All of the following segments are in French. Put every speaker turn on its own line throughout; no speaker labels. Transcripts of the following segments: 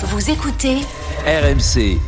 Vous écoutez
RMC.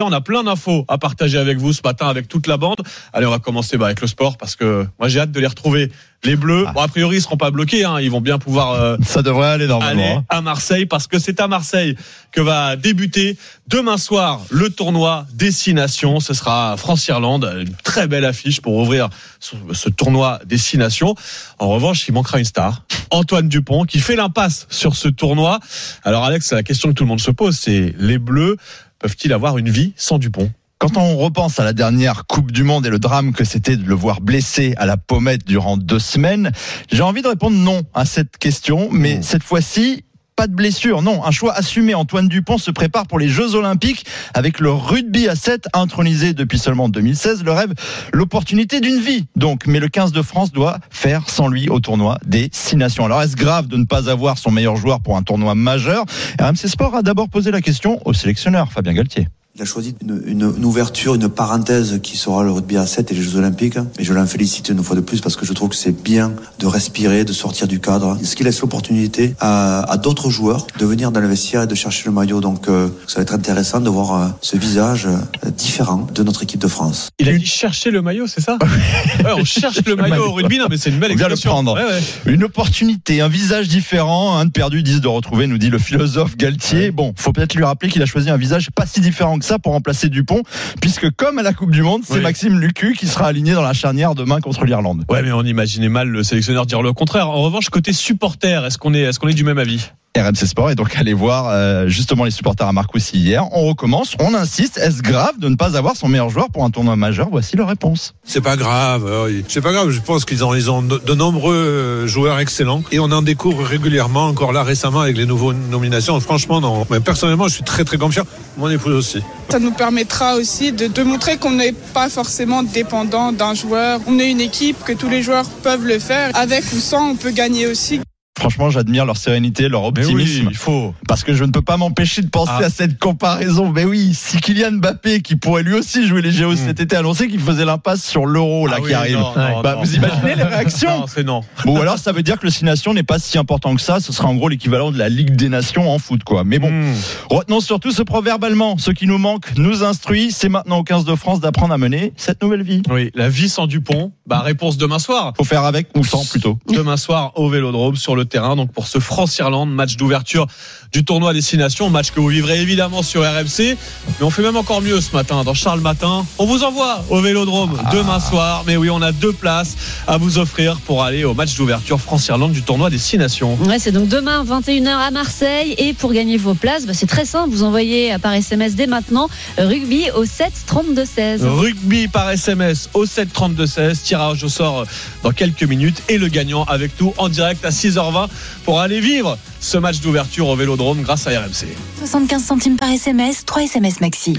On a plein d'infos à partager avec vous ce matin avec toute la bande. Allez, on va commencer bah, avec le sport parce que moi j'ai hâte de les retrouver. Les Bleus, bon a priori ils seront pas bloqués, hein, ils vont bien pouvoir euh,
Ça devrait aller normalement.
aller
hein.
à Marseille parce que c'est à Marseille que va débuter demain soir le tournoi Destination. Ce sera France-Irlande, une très belle affiche pour ouvrir ce, ce tournoi Destination. En revanche, il manquera une star, Antoine Dupont, qui fait l'impasse sur ce tournoi. Alors Alex, la question que tout le monde se pose, c'est les Bleus peuvent-ils avoir une vie sans Dupont?
Quand on repense à la dernière Coupe du Monde et le drame que c'était de le voir blessé à la pommette durant deux semaines, j'ai envie de répondre non à cette question, mais cette fois-ci, pas de blessure, non, un choix assumé. Antoine Dupont se prépare pour les Jeux Olympiques avec le rugby à 7 intronisé depuis seulement 2016. Le rêve, l'opportunité d'une vie. Donc, mais le 15 de France doit faire sans lui au tournoi des Six Nations. Alors, est-ce grave de ne pas avoir son meilleur joueur pour un tournoi majeur? RMC Sport a d'abord posé la question au sélectionneur Fabien Galtier.
Il a choisi une, une- une ouverture, une parenthèse qui sera le rugby à 7 et les Jeux Olympiques. Et je l'en félicite une fois de plus parce que je trouve que c'est bien de respirer, de sortir du cadre. Ce qui laisse l'opportunité à, à d'autres joueurs de venir dans le vestiaire et de chercher le maillot. Donc euh, ça va être intéressant de voir euh, ce visage euh, différent de notre équipe de France.
Il a dit chercher le maillot, c'est ça? Ouais, On cherche le maillot au rugby, non mais c'est une belle
On vient le
expression.
prendre.
Ouais, ouais.
Une opportunité, un visage différent, un de perdu, dix de retrouvé, nous dit le philosophe Galtier. Bon, faut peut-être lui rappeler qu'il a choisi un visage pas si différent que ça pour remplacer Dupont, puisque comme à la Coupe du Monde, c'est
Oui.
Maxime Lucu qui sera aligné dans la charnière demain contre l'Irlande.
Ouais, mais on imaginait mal le sélectionneur dire le contraire. En revanche, côté supporter, est-ce qu'on est, est-ce qu'on est du même avis?
RMC Sport est donc allé voir euh, justement les supporters à Marcoussis hier. On recommence, on insiste. Est-ce grave de ne pas avoir son meilleur joueur pour un tournoi majeur? Voici leur réponse.
C'est pas grave, euh, c'est pas grave. Je pense qu'ils ont, ils ont de, de nombreux euh, joueurs excellents et on en découvre régulièrement. Encore là récemment avec les nouveaux nominations. Franchement, non. Mais personnellement, je suis très très confiant. Mon épouse aussi.
Ça nous permettra aussi de, de montrer qu'on n'est pas forcément dépendant d'un joueur. On est une équipe, que tous les joueurs peuvent le faire. Avec ou sans, on peut gagner aussi.
Franchement, j'admire leur sérénité, leur
Mais
optimisme.
oui, il faut.
Parce que je ne peux pas m'empêcher de penser
Ah.
à cette comparaison. Mais oui, si Kylian Mbappé, qui pourrait lui aussi jouer les JO cet été, annoncé qu'il faisait l'impasse sur l'euro là
Hmm. Ah
qui arrive.
non, non,
Bah,
non.
vous imaginez les réactions
Non, c'est non.
Bon, alors ça veut dire que le Six Nations n'est pas si important que ça. Ce sera en gros l'équivalent de la Ligue des Nations en foot, quoi. Mais bon,
Hmm.
retenons surtout ce proverbe allemand. Ce qui nous manque nous instruit. C'est maintenant au 15 de France d'apprendre à mener cette nouvelle vie.
Oui, la vie sans Dupont. Bah, réponse demain soir.
Faut faire avec ou sans plutôt.
Demain soir au Vélodrome sur le terrain. Donc pour ce France-Irlande, match d'ouverture du tournoi Destination, match que vous vivrez évidemment sur RMC. Mais on fait même encore mieux ce matin dans Charles Matin. On vous envoie au Vélodrome demain soir. Mais oui, on a deux places à vous offrir pour aller au match d'ouverture France-Irlande du tournoi Destination.
Ouais, c'est donc demain 21h à Marseille et pour gagner vos places, bah, c'est très simple, vous envoyez par SMS dès maintenant euh, rugby au 7 32 16.
Rugby par SMS au 7 32 16. Tirage au sort dans quelques minutes et le gagnant avec nous en direct à 6h20 pour aller vivre ce match d'ouverture au Vélodrome grâce à RMC.
75 centimes par SMS, 3 SMS maxi.